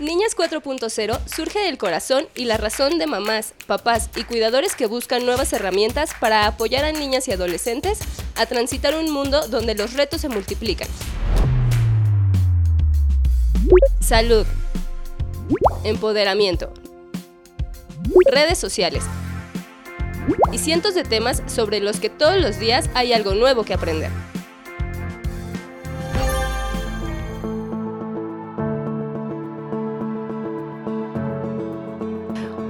Niñas 4.0 surge del corazón y la razón de mamás, papás y cuidadores que buscan nuevas herramientas para apoyar a niñas y adolescentes a transitar un mundo donde los retos se multiplican. Salud. Empoderamiento. Redes sociales. Y cientos de temas sobre los que todos los días hay algo nuevo que aprender.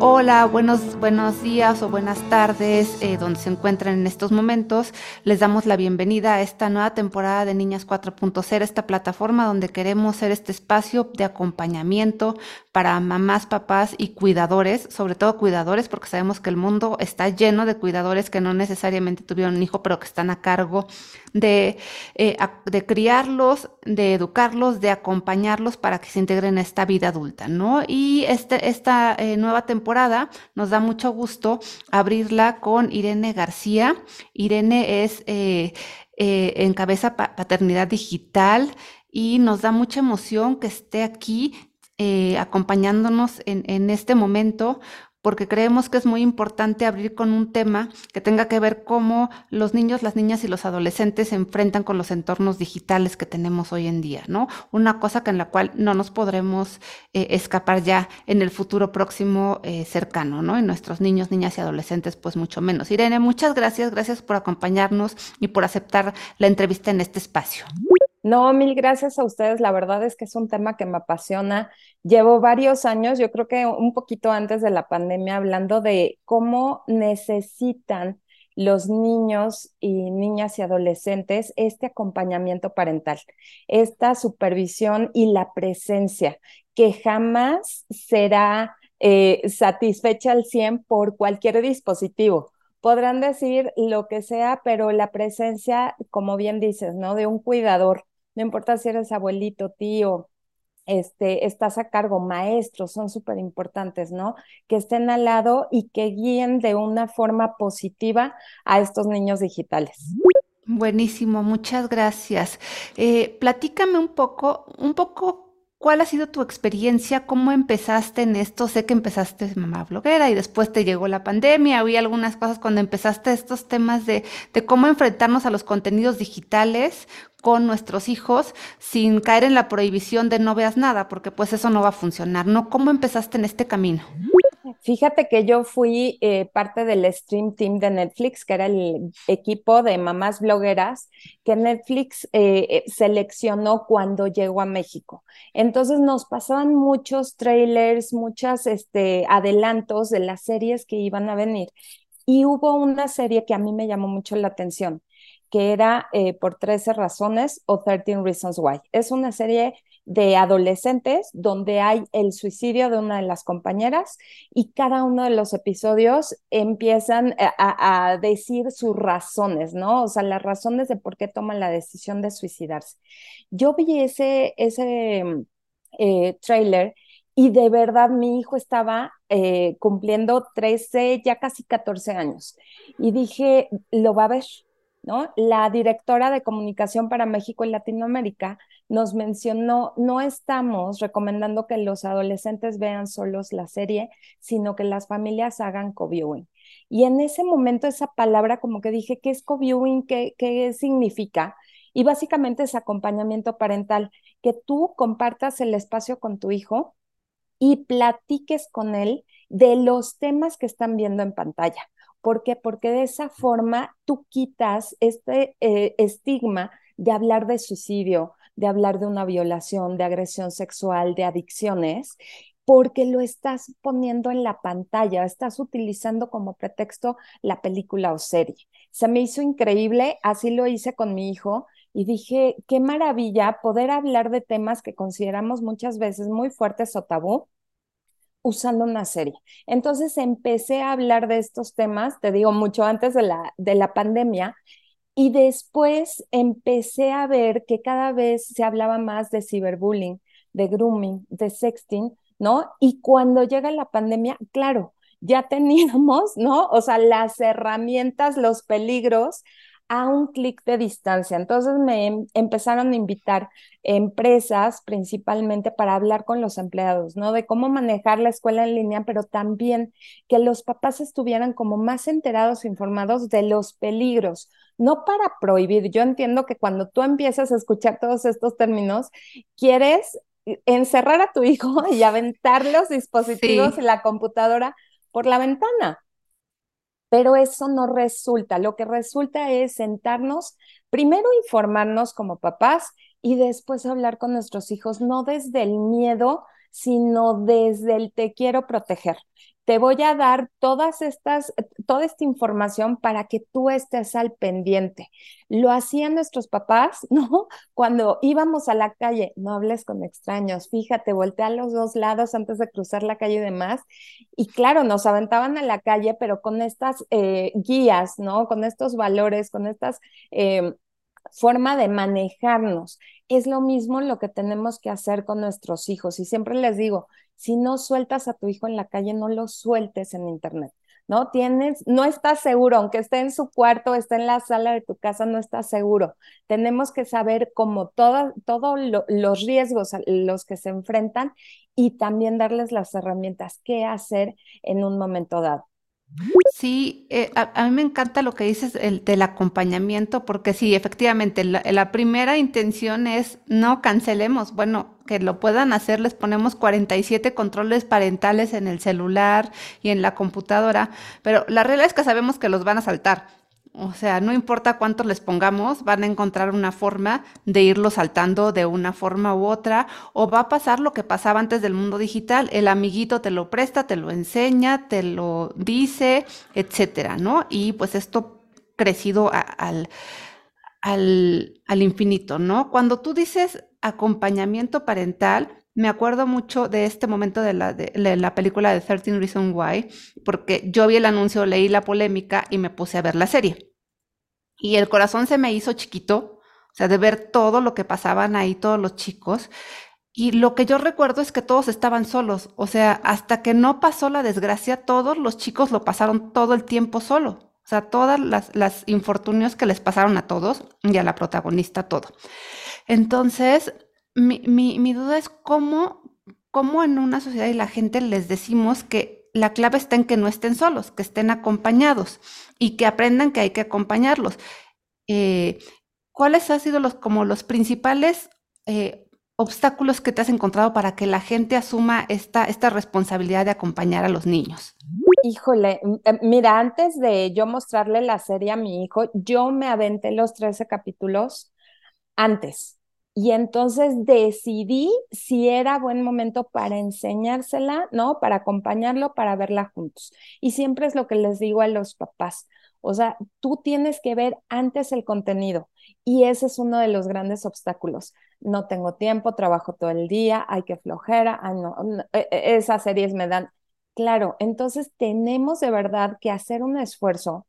Hola, buenos, buenos días o buenas tardes, eh, donde se encuentran en estos momentos. Les damos la bienvenida a esta nueva temporada de Niñas 4.0, esta plataforma donde queremos ser este espacio de acompañamiento para mamás, papás y cuidadores, sobre todo cuidadores, porque sabemos que el mundo está lleno de cuidadores que no necesariamente tuvieron un hijo, pero que están a cargo de, eh, de criarlos, de educarlos, de acompañarlos para que se integren en esta vida adulta, ¿no? Y este, esta eh, nueva temporada nos da mucho gusto abrirla con Irene García. Irene es eh, encabeza paternidad digital y nos da mucha emoción que esté aquí eh, acompañándonos en, este momento, porque creemos que es muy importante abrir con un tema que tenga que ver cómo los niños, las niñas y los adolescentes se enfrentan con los entornos digitales que tenemos hoy en día, ¿no? Una cosa que en la cual no nos podremos eh, escapar ya en el futuro próximo eh, cercano, ¿no? Y nuestros niños, niñas y adolescentes, pues mucho menos. Irene, muchas gracias, gracias por acompañarnos y por aceptar la entrevista en este espacio. No, mil gracias a ustedes. La verdad es que es un tema que me apasiona. Llevo varios años, yo creo que un poquito antes de la pandemia, hablando de cómo necesitan los niños y niñas y adolescentes este acompañamiento parental, esta supervisión y la presencia que jamás será eh, satisfecha al 100 por cualquier dispositivo podrán decir lo que sea, pero la presencia, como bien dices, ¿no? De un cuidador no importa si eres abuelito, tío, este, estás a cargo, maestros, son súper importantes, ¿no? Que estén al lado y que guíen de una forma positiva a estos niños digitales. Buenísimo, muchas gracias. Eh, platícame un poco, un poco ¿Cuál ha sido tu experiencia? ¿Cómo empezaste en esto? Sé que empezaste mamá bloguera y después te llegó la pandemia. Había algunas cosas cuando empezaste estos temas de, de cómo enfrentarnos a los contenidos digitales con nuestros hijos sin caer en la prohibición de no veas nada, porque pues eso no va a funcionar, ¿no? ¿Cómo empezaste en este camino? Fíjate que yo fui eh, parte del Stream Team de Netflix, que era el equipo de mamás blogueras que Netflix eh, eh, seleccionó cuando llegó a México. Entonces nos pasaban muchos trailers, muchos este, adelantos de las series que iban a venir. Y hubo una serie que a mí me llamó mucho la atención, que era por 13 razones o 13 Reasons Why. Es una serie de adolescentes donde hay el suicidio de una de las compañeras y cada uno de los episodios empiezan a, decir sus razones, ¿no? O sea, las razones de por qué toman la decisión de suicidarse. Yo vi ese, ese eh, trailer y de verdad mi hijo estaba eh, cumpliendo 13, ya casi 14 años y dije, lo va a ver, ¿no? La directora de comunicación para México y Latinoamérica nos mencionó, no estamos recomendando que los adolescentes vean solos la serie, sino que las familias hagan co-viewing. Y en ese momento esa palabra como que dije, ¿qué es co-viewing? ¿Qué, ¿Qué significa? Y básicamente es acompañamiento parental, que tú compartas el espacio con tu hijo y platiques con él de los temas que están viendo en pantalla. ¿Por qué? Porque de esa forma tú quitas este eh, estigma de hablar de suicidio, de hablar de una violación, de agresión sexual, de adicciones, porque lo estás poniendo en la pantalla, estás utilizando como pretexto la película o serie. Se me hizo increíble, así lo hice con mi hijo y dije, qué maravilla poder hablar de temas que consideramos muchas veces muy fuertes o tabú usando una serie. Entonces empecé a hablar de estos temas, te digo, mucho antes de la, de la pandemia, y después empecé a ver que cada vez se hablaba más de ciberbullying, de grooming, de sexting, ¿no? Y cuando llega la pandemia, claro, ya teníamos, ¿no? O sea, las herramientas, los peligros a un clic de distancia. Entonces me em, empezaron a invitar empresas principalmente para hablar con los empleados, ¿no? De cómo manejar la escuela en línea, pero también que los papás estuvieran como más enterados, informados de los peligros, no para prohibir. Yo entiendo que cuando tú empiezas a escuchar todos estos términos, quieres encerrar a tu hijo y aventar los dispositivos y la computadora por la ventana pero eso no resulta. Lo que resulta es sentarnos, primero informarnos como papás y después hablar con nuestros hijos, no desde el miedo, sino desde el te quiero proteger te voy a dar todas estas, toda esta información para que tú estés al pendiente. Lo hacían nuestros papás, ¿no? Cuando íbamos a la calle, no hables con extraños, fíjate, voltea a los dos lados antes de cruzar la calle y demás. Y claro, nos aventaban a la calle, pero con estas eh, guías, ¿no? Con estos valores, con estas... Eh, forma de manejarnos. Es lo mismo lo que tenemos que hacer con nuestros hijos. Y siempre les digo, si no sueltas a tu hijo en la calle, no lo sueltes en internet. ¿no? Tienes, no estás seguro, aunque esté en su cuarto, esté en la sala de tu casa, no estás seguro. Tenemos que saber como todos los riesgos a los que se enfrentan y también darles las herramientas, qué hacer en un momento dado. Sí, eh, a, mí me encanta lo que dices el, del acompañamiento, porque sí, efectivamente, la, primera intención es no cancelemos, bueno, que lo puedan hacer, les ponemos 47 controles parentales en el celular y en la computadora, pero la realidad es que sabemos que los van a saltar. O sea, no importa cuántos les pongamos, van a encontrar una forma de irlo saltando de una forma u otra, o va a pasar lo que pasaba antes del mundo digital, el amiguito te lo presta, te lo enseña, te lo dice, etcétera, ¿no? Y pues esto crecido al, al, al infinito, ¿no? Cuando tú dices acompañamiento parental, me acuerdo mucho de este momento de la, de, la película de 13 Reasons Why, porque yo vi el anuncio, leí la polémica y me puse a ver la serie. Y el corazón se me hizo chiquito, o sea, de ver todo lo que pasaban ahí todos los chicos. Y lo que yo recuerdo es que todos estaban solos, o sea, hasta que no pasó la desgracia, todos los chicos lo pasaron todo el tiempo solo. O sea, todas las, las infortunios que les pasaron a todos y a la protagonista todo. Entonces, mi, mi, mi duda es cómo, cómo en una sociedad y la gente les decimos que la clave está en que no estén solos, que estén acompañados y que aprendan que hay que acompañarlos. Eh, ¿Cuáles han sido los, como los principales eh, obstáculos que te has encontrado para que la gente asuma esta, esta responsabilidad de acompañar a los niños? Híjole, eh, mira, antes de yo mostrarle la serie a mi hijo, yo me aventé los 13 capítulos antes. Y entonces decidí si era buen momento para enseñársela, ¿no? Para acompañarlo, para verla juntos. Y siempre es lo que les digo a los papás. O sea, tú tienes que ver antes el contenido. Y ese es uno de los grandes obstáculos. No tengo tiempo, trabajo todo el día, hay que flojera, no, e, e, esas series me dan. Claro, entonces tenemos de verdad que hacer un esfuerzo,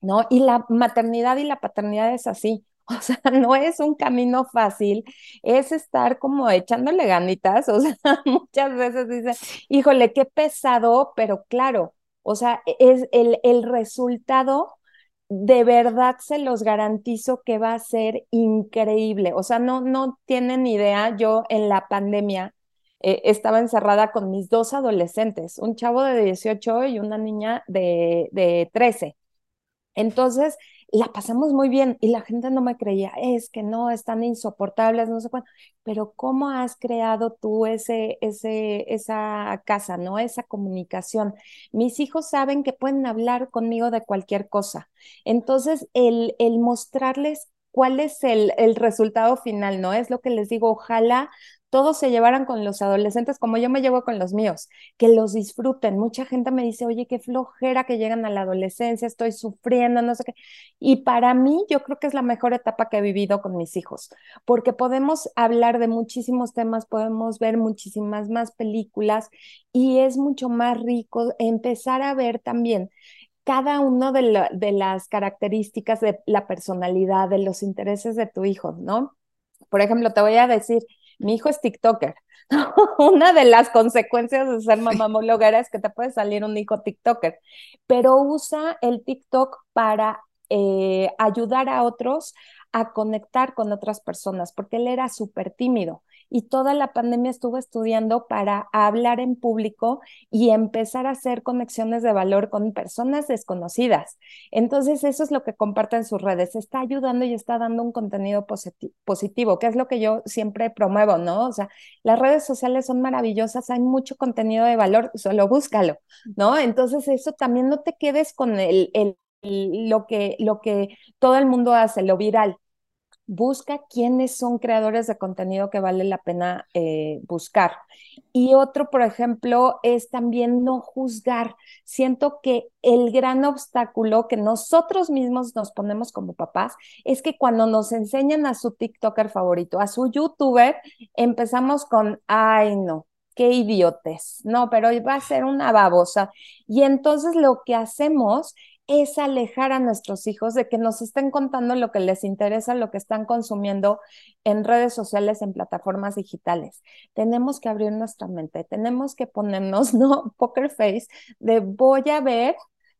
¿no? Y la maternidad y la paternidad es así. O sea, no es un camino fácil, es estar como echándole ganitas. O sea, muchas veces dicen, híjole, qué pesado, pero claro, o sea, e, es el, el resultado de verdad se los garantizo que va a ser increíble. O sea, no, no tienen idea. Yo en la pandemia eh, estaba encerrada con mis dos adolescentes, un chavo de 18 y una niña de, de 13. Entonces, la pasamos muy bien y la gente no me creía, es que no, están insoportables, no sé cuánto, pero ¿cómo has creado tú ese, ese, esa casa, no? Esa comunicación. Mis hijos saben que pueden hablar conmigo de cualquier cosa. Entonces, el, el mostrarles cuál es el, el, resultado final, ¿no? Es lo que les digo, ojalá todos se llevaran con los adolescentes como yo me llevo con los míos, que los disfruten. Mucha gente me dice, oye, qué flojera que llegan a la adolescencia, estoy sufriendo, no sé qué. Y para mí yo creo que es la mejor etapa que he vivido con mis hijos, porque podemos hablar de muchísimos temas, podemos ver muchísimas más películas y es mucho más rico empezar a ver también cada una de, de las características de la personalidad, de los intereses de tu hijo, ¿no? Por ejemplo, te voy a decir, mi hijo es TikToker. Una de las consecuencias de ser mamá homologera es que te puede salir un hijo TikToker, pero usa el TikTok para eh, ayudar a otros a conectar con otras personas, porque él era súper tímido y toda la pandemia estuvo estudiando para hablar en público y empezar a hacer conexiones de valor con personas desconocidas. Entonces, eso es lo que comparte en sus redes. Está ayudando y está dando un contenido positivo, que es lo que yo siempre promuevo, ¿no? O sea, las redes sociales son maravillosas, hay mucho contenido de valor, solo búscalo, ¿no? Entonces, eso también no te quedes con el, el lo que, lo que todo el mundo hace, lo viral busca quiénes son creadores de contenido que vale la pena eh, buscar. Y otro, por ejemplo, es también no juzgar. Siento que el gran obstáculo que nosotros mismos nos ponemos como papás es que cuando nos enseñan a su TikToker favorito, a su YouTuber, empezamos con, ay no, qué idiotes, no, pero va a ser una babosa. Y entonces lo que hacemos es alejar a nuestros hijos de que nos estén contando lo que les interesa, lo que están consumiendo en redes sociales, en plataformas digitales. Tenemos que abrir nuestra mente, tenemos que ponernos, ¿no? Poker face de voy a ver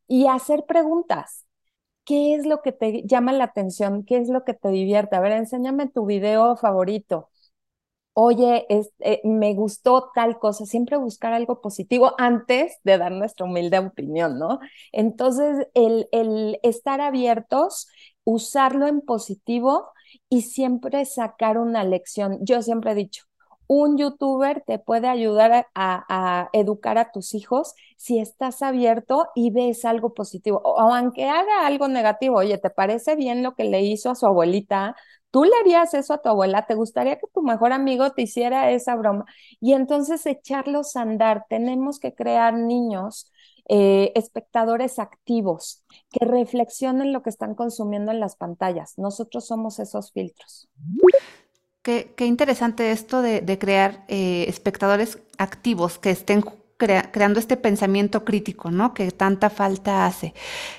y hacer preguntas. ¿Qué es lo que te llama la atención? ¿Qué es lo que te divierte? A ver, enséñame tu video favorito oye, eh, me gustó tal cosa, siempre buscar algo positivo antes de dar nuestra humilde opinión, ¿no? Entonces, el, el estar abiertos, usarlo en positivo y siempre sacar una lección. Yo siempre he dicho, un youtuber te puede ayudar a, educar a tus hijos si estás abierto y ves algo positivo. O, aunque haga algo negativo, oye, ¿te parece bien lo que le hizo a su abuelita? ¿Tú le harías eso a tu abuela? ¿Te gustaría que tu mejor amigo te hiciera esa broma? Y entonces echarlos a andar. Tenemos que crear niños, eh, espectadores activos, que reflexionen lo que están consumiendo en las pantallas. Nosotros somos esos filtros. Qué, interesante esto de, crear eh, espectadores activos que estén creando este pensamiento crítico, ¿no? Que tanta falta hace.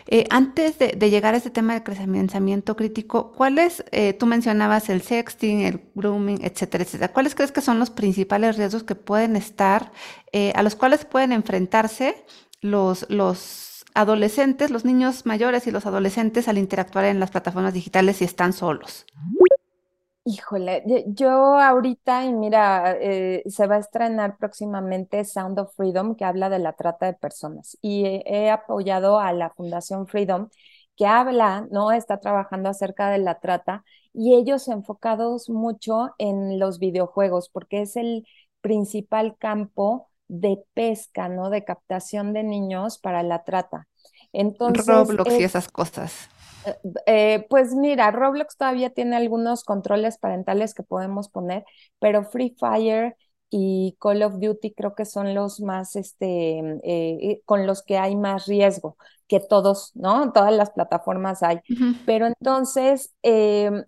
Eh, antes de, llegar a este tema de pensamiento crítico, ¿cuáles, eh, tú mencionabas el sexting, el grooming, etcétera, etcétera, ¿cuáles crees que son los principales riesgos que pueden estar, eh, a los cuales pueden enfrentarse los, los adolescentes, los niños mayores y los adolescentes al interactuar en las plataformas digitales si están solos? Híjole, yo ahorita, y mira, eh, se va a estrenar próximamente Sound of Freedom, que habla de la trata de personas. Y he, apoyado a la Fundación Freedom, que habla, ¿no? Está trabajando acerca de la trata y ellos enfocados mucho en los videojuegos, porque es el principal campo de pesca, ¿no? De captación de niños para la trata. Entonces, Roblox y esas cosas. Eh, pues mira, Roblox todavía tiene algunos controles parentales que podemos poner, pero Free Fire y Call of Duty creo que son los más, este, eh, eh, con los que hay más riesgo que todos, ¿no? Todas las plataformas hay. Pero entonces, em,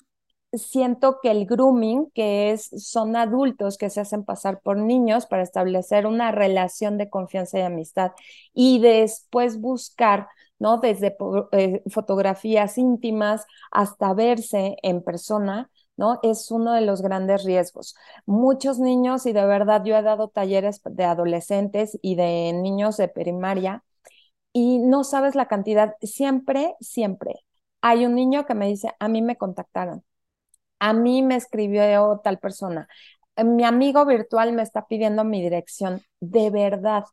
siento que el grooming, que es, son adultos que se hacen pasar por niños para establecer una relación de confianza y amistad y después buscar ¿no? Desde eh, fotografías íntimas hasta verse en persona, ¿no? Es uno de los grandes riesgos. Muchos niños, y de verdad yo he dado talleres de adolescentes y de niños de primaria, y no sabes la cantidad, siempre, siempre. Hay un niño que me dice, a mí me contactaron, a mí me escribió tal persona, mi amigo virtual me está pidiendo mi dirección, de verdad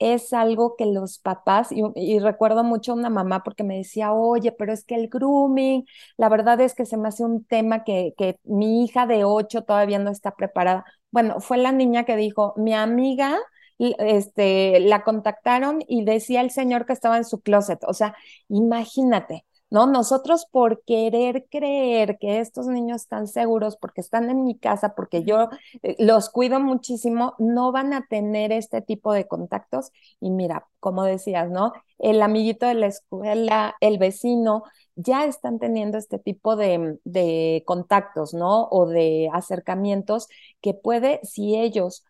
es algo que los papás, y, recuerdo mucho a una mamá porque me decía, oye, pero es que el grooming, la verdad es que se me hace un tema que, que mi hija de ocho todavía no está preparada. Bueno, fue la niña que dijo, mi amiga, este, la contactaron y decía el señor que estaba en su closet. O sea, imagínate, ¿no? Nosotros por querer creer que estos niños están seguros, porque están en mi casa, porque yo eh, los cuido muchísimo, no van a tener este tipo de contactos. Y mira, como decías, ¿no? El amiguito de la escuela, el vecino, ya están teniendo este tipo de, contactos, ¿no? O de acercamientos que puede, si ellos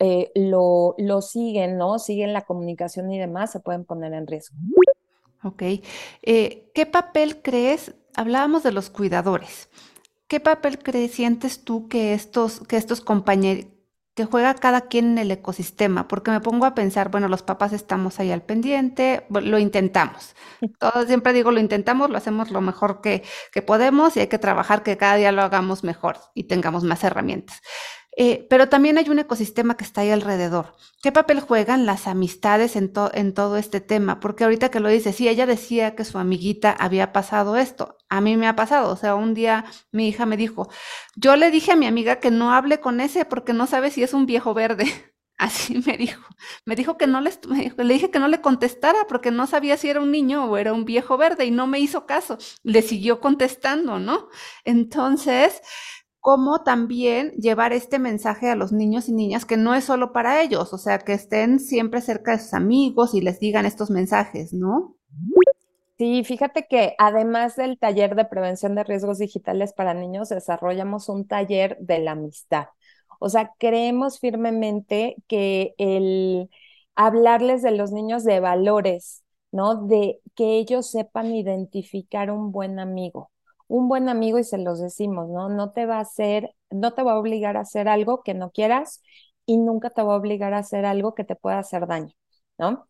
eh, lo, lo siguen, ¿no? Siguen la comunicación y demás, se pueden poner en riesgo. Ok. Eh, ¿Qué papel crees? Hablábamos de los cuidadores. ¿Qué papel crees, sientes tú que estos, que estos compañeros, que juega cada quien en el ecosistema, porque me pongo a pensar, bueno, los papás estamos ahí al pendiente, lo intentamos. Todo, siempre digo, lo intentamos, lo hacemos lo mejor que, que podemos y hay que trabajar que cada día lo hagamos mejor y tengamos más herramientas. Eh, pero también hay un ecosistema que está ahí alrededor. ¿Qué papel juegan las amistades en, todo este tema? Porque ahorita que lo dice, sí, ella decía que su amiguita había pasado esto. A mí me ha pasado. O sea, un día mi hija me dijo, yo le dije a mi amiga que no hable con ese porque no sabe si es un viejo verde. Así me dijo. Me dijo que no le, le dije que no le contestara porque no sabía si era un niño o era un viejo verde y no me hizo caso. Le siguió contestando, ¿no? Entonces, cómo también llevar este mensaje a los niños y niñas que no es solo para ellos, o sea, que estén siempre cerca de sus amigos y les digan estos mensajes, ¿no? Sí, fíjate que además del taller de prevención de riesgos digitales para niños, desarrollamos un taller de la amistad. O sea, creemos firmemente que el hablarles de los niños de valores, ¿no? De que ellos sepan identificar un buen amigo un buen amigo y se los decimos, ¿no? No te va a hacer, no te va a obligar a hacer algo que no quieras y nunca te va a obligar a hacer algo que te pueda hacer daño, ¿no?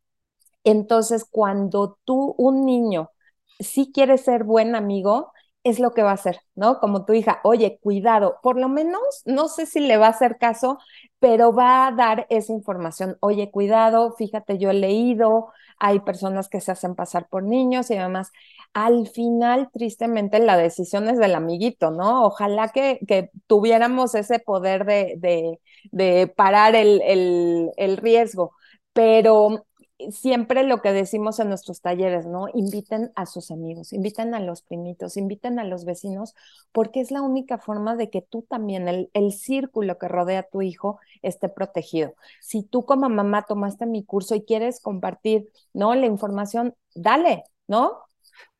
Entonces, cuando tú, un niño, sí quiere ser buen amigo, es lo que va a hacer, ¿no? Como tu hija, oye, cuidado, por lo menos, no sé si le va a hacer caso, pero va a dar esa información, oye, cuidado, fíjate, yo he leído, hay personas que se hacen pasar por niños y demás. Al final, tristemente, la decisión es del amiguito, ¿no? Ojalá que, que tuviéramos ese poder de, de, de parar el, el, el riesgo, pero siempre lo que decimos en nuestros talleres, ¿no? Inviten a sus amigos, inviten a los primitos, inviten a los vecinos, porque es la única forma de que tú también, el, el círculo que rodea a tu hijo, esté protegido. Si tú como mamá tomaste mi curso y quieres compartir, ¿no? La información, dale, ¿no?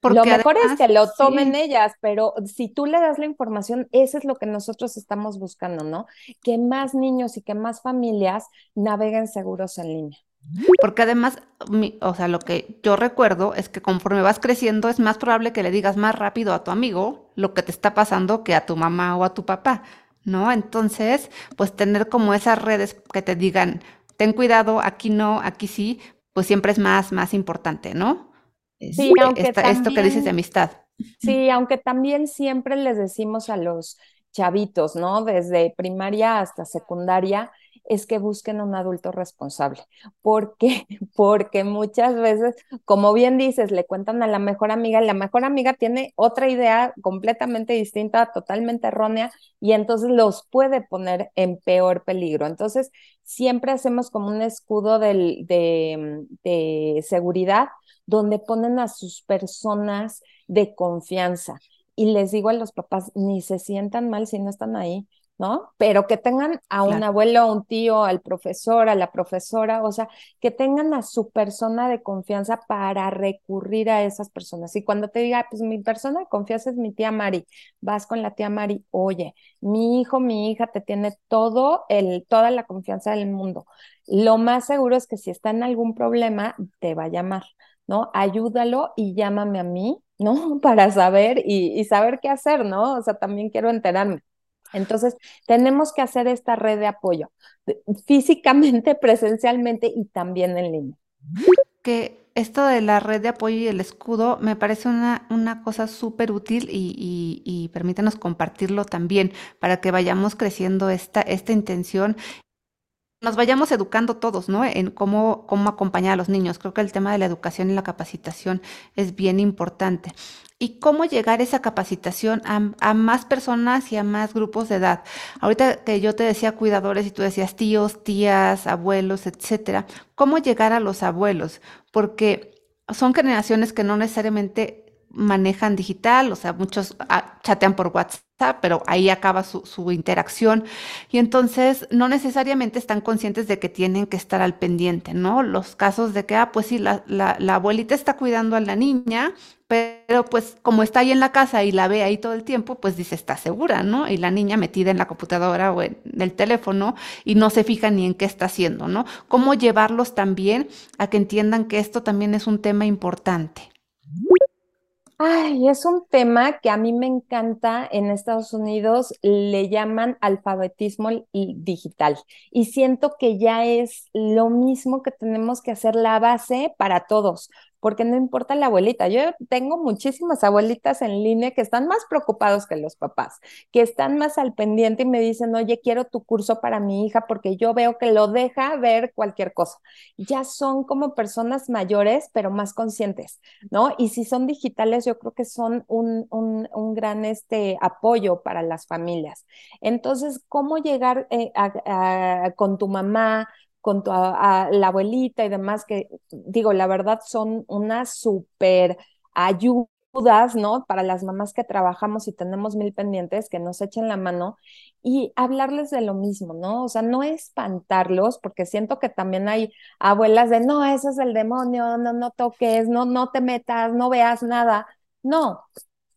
Porque lo mejor es que lo tomen ellas, pero si tú le das la información, eso es lo que nosotros estamos buscando, ¿no? Que más niños y que más familias naveguen seguros en línea. Porque además, o sea, lo que yo recuerdo es que conforme vas creciendo es más probable que le digas más rápido a tu amigo lo que te está pasando que a tu mamá o a tu papá, ¿no? Entonces, pues tener como esas redes que te digan, ten cuidado, aquí no, aquí sí, pues siempre es más, más importante, ¿no? Sí, aunque esto que dices de amistad. Sí, aunque también siempre les decimos a los chavitos, ¿no? Desde primaria hasta secundaria, es que busquen un adulto responsable. ¿Por qué? Porque muchas veces, como bien dices, le cuentan a la mejor amiga, la mejor amiga tiene otra idea completamente distinta, totalmente errónea, y entonces los puede poner en peor peligro. Entonces, siempre hacemos como un escudo de, de seguridad donde ponen a sus personas de confianza. Y les digo a los papás, ni se sientan mal si no están ahí, ¿no? Pero que tengan a un abuelo, a un tío, al profesor, a la profesora, o sea, que tengan a su persona de confianza para recurrir a esas personas. Y cuando te diga, pues mi persona de confianza es mi tía Mari, vas con la tía Mari, oye, mi hijo, mi hija te tiene todo el, toda la confianza del mundo. Lo más seguro es que si está en algún problema, te va a llamar, ¿no? Ayúdalo y llámame a mí, ¿no? Para saber y, y saber qué hacer, ¿no? O sea, también quiero enterarme. Entonces, tenemos que hacer esta red de apoyo físicamente, presencialmente y también en línea. Que esto de la red de apoyo y el escudo me parece una, una cosa súper útil y, y, permítanos compartirlo también para que vayamos creciendo esta, esta intención nos vayamos educando todos, ¿no? En cómo, cómo acompañar a los niños. Creo que el tema de la educación y la capacitación es bien importante. Y cómo llegar esa capacitación a, más personas y a más grupos de edad. Ahorita que yo te decía cuidadores y tú decías tíos, tías, abuelos, etcétera, ¿cómo llegar a los abuelos? Porque son generaciones que no necesariamente manejan digital, o sea, muchos ah, chatean por WhatsApp, pero ahí acaba su, interacción y entonces no necesariamente están conscientes de que tienen que estar al pendiente, ¿no? Los casos de que, ah, pues sí, la, la, abuelita está cuidando a la niña, pero pues como está ahí en la casa y la ve ahí todo el tiempo, pues dice, está segura, ¿no? Y la niña metida en la computadora o en el teléfono y no se fija ni en qué está haciendo, ¿no? ¿Cómo llevarlos también a que entiendan que esto también es un tema importante? Ay, es un tema que a mí me encanta. En Estados Unidos le llaman alfabetismo digital y siento que ya es lo mismo que tenemos que hacer la base para todos porque no importa la abuelita. Yo tengo muchísimas abuelitas en línea que están más preocupados que los papás, que están más al pendiente y me dicen, oye, quiero tu curso para mi hija porque yo veo que lo deja ver cualquier cosa. Ya son como personas mayores, pero más conscientes, ¿no? Y si son digitales, yo creo que son un, un, gran este, apoyo para las familias. Entonces, ¿cómo llegar eh, con tu mamá? Con tu, la abuelita y demás, que digo, la verdad son unas súper ayudas, ¿no? Para las mamás que trabajamos y tenemos mil pendientes, que nos echen la mano y hablarles de lo mismo, ¿no? O sea, no espantarlos, porque siento que también hay abuelas de, no, eso es el demonio, no, no toques, no, no te metas, no veas nada. No,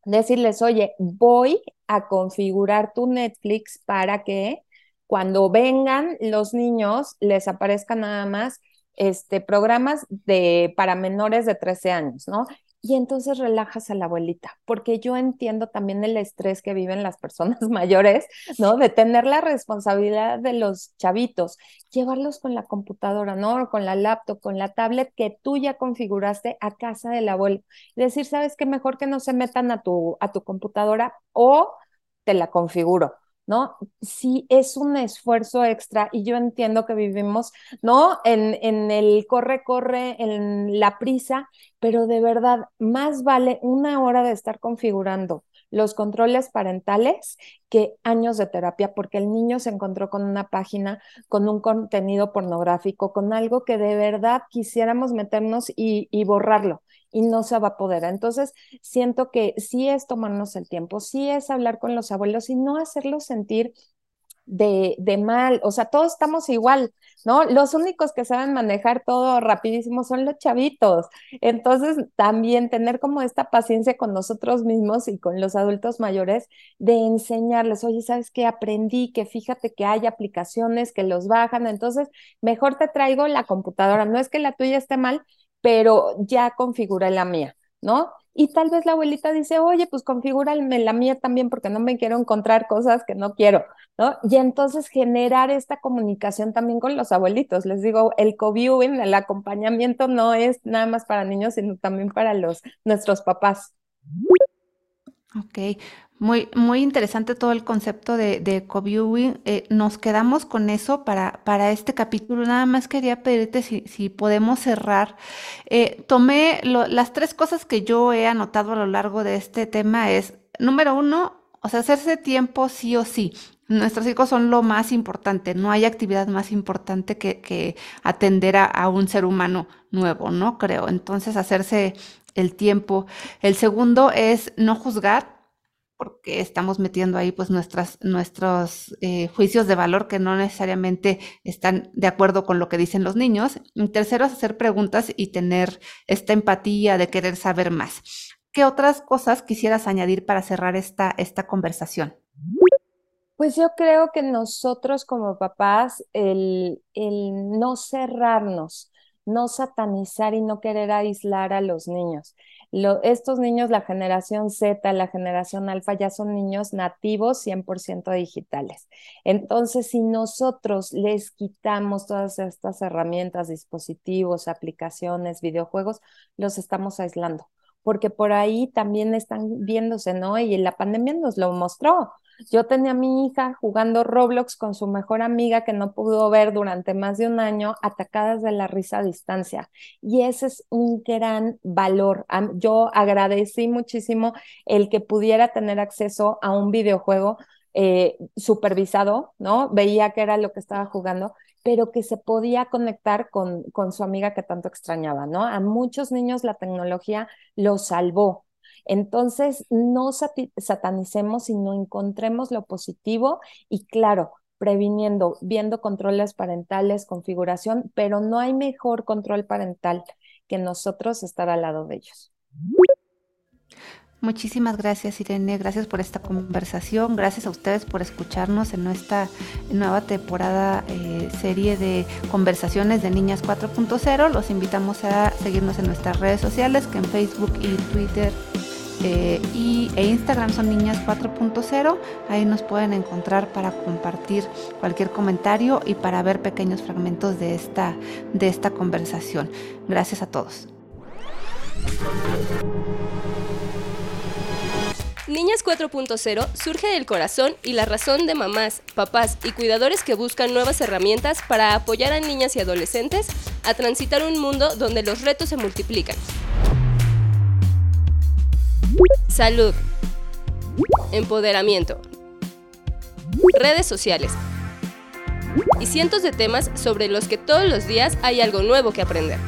decirles, oye, voy a configurar tu Netflix para que cuando vengan los niños les aparezcan nada más este, programas de, para menores de 13 años, ¿no? Y entonces relajas a la abuelita, porque yo entiendo también el estrés que viven las personas mayores, ¿no? De tener la responsabilidad de los chavitos, llevarlos con la computadora, ¿no? Con la laptop, con la tablet que tú ya configuraste a casa del abuelo. Decir, ¿sabes qué? Mejor que no se metan a tu, a tu computadora o te la configuro. ¿No? Sí es un esfuerzo extra y yo entiendo que vivimos, ¿no? En, en el corre, corre, en la prisa, pero de verdad, más vale una hora de estar configurando los controles parentales que años de terapia, porque el niño se encontró con una página, con un contenido pornográfico, con algo que de verdad quisiéramos meternos y, y borrarlo y no se va a poder. Entonces, siento que sí es tomarnos el tiempo, sí es hablar con los abuelos y no hacerlos sentir de, de, mal, o sea, todos estamos igual, ¿no? Los únicos que saben manejar todo rapidísimo son los chavitos. Entonces, también tener como esta paciencia con nosotros mismos y con los adultos mayores de enseñarles, oye, ¿sabes qué? Aprendí que fíjate que hay aplicaciones que los bajan, entonces, mejor te traigo la computadora, no es que la tuya esté mal, pero ya configura la mía, ¿no? Y tal vez la abuelita dice, oye, pues configúrame la mía también porque no me quiero encontrar cosas que no quiero, ¿no? Y entonces generar esta comunicación también con los abuelitos. Les digo, el co-viewing, el acompañamiento no es nada más para niños, sino también para los, nuestros papás. Ok, muy, muy interesante todo el concepto de, de co-viewing. Eh, nos quedamos con eso para, para este capítulo. Nada más quería pedirte si, si podemos cerrar. Eh, tomé las tres cosas que yo he anotado a lo largo de este tema es, número uno, o sea, hacerse tiempo sí o sí. Nuestros hijos son lo más importante. No hay actividad más importante que, que atender a, a un ser humano nuevo, ¿no? Creo. Entonces, hacerse el tiempo. El segundo es no juzgar porque estamos metiendo ahí pues nuestras, nuestros eh, juicios de valor que no necesariamente están de acuerdo con lo que dicen los niños. Y tercero es hacer preguntas y tener esta empatía de querer saber más. ¿Qué otras cosas quisieras añadir para cerrar esta, esta conversación? Pues yo creo que nosotros como papás, el, el no cerrarnos, no satanizar y no querer aislar a los niños estos niños, la generación Z, la generación alfa, ya son niños nativos 100% digitales. Entonces, si nosotros les quitamos todas estas herramientas, dispositivos, aplicaciones, videojuegos, los estamos aislando porque por ahí también están viéndose, ¿no? Y la pandemia nos lo mostró. Yo tenía a mi hija jugando Roblox con su mejor amiga que no pudo ver durante más de un año, atacadas de la risa a distancia. Y ese es un gran valor. Yo agradecí muchísimo el que pudiera tener acceso a un videojuego eh, supervisado, ¿no? Veía que era lo que estaba jugando, pero que se podía conectar con, con su amiga que tanto extrañaba, ¿no? A muchos niños la tecnología los salvó, entonces, no satanicemos, sino encontremos lo positivo y claro, previniendo, viendo controles parentales, configuración, pero no hay mejor control parental que nosotros estar al lado de ellos. Muchísimas gracias Irene, gracias por esta conversación, gracias a ustedes por escucharnos en nuestra nueva temporada eh, serie de conversaciones de Niñas 4.0. Los invitamos a seguirnos en nuestras redes sociales, que en Facebook y Twitter eh, y, e Instagram son Niñas 4.0. Ahí nos pueden encontrar para compartir cualquier comentario y para ver pequeños fragmentos de esta, de esta conversación. Gracias a todos. Niñas 4.0 surge del corazón y la razón de mamás, papás y cuidadores que buscan nuevas herramientas para apoyar a niñas y adolescentes a transitar un mundo donde los retos se multiplican. Salud. Empoderamiento. Redes sociales. Y cientos de temas sobre los que todos los días hay algo nuevo que aprender.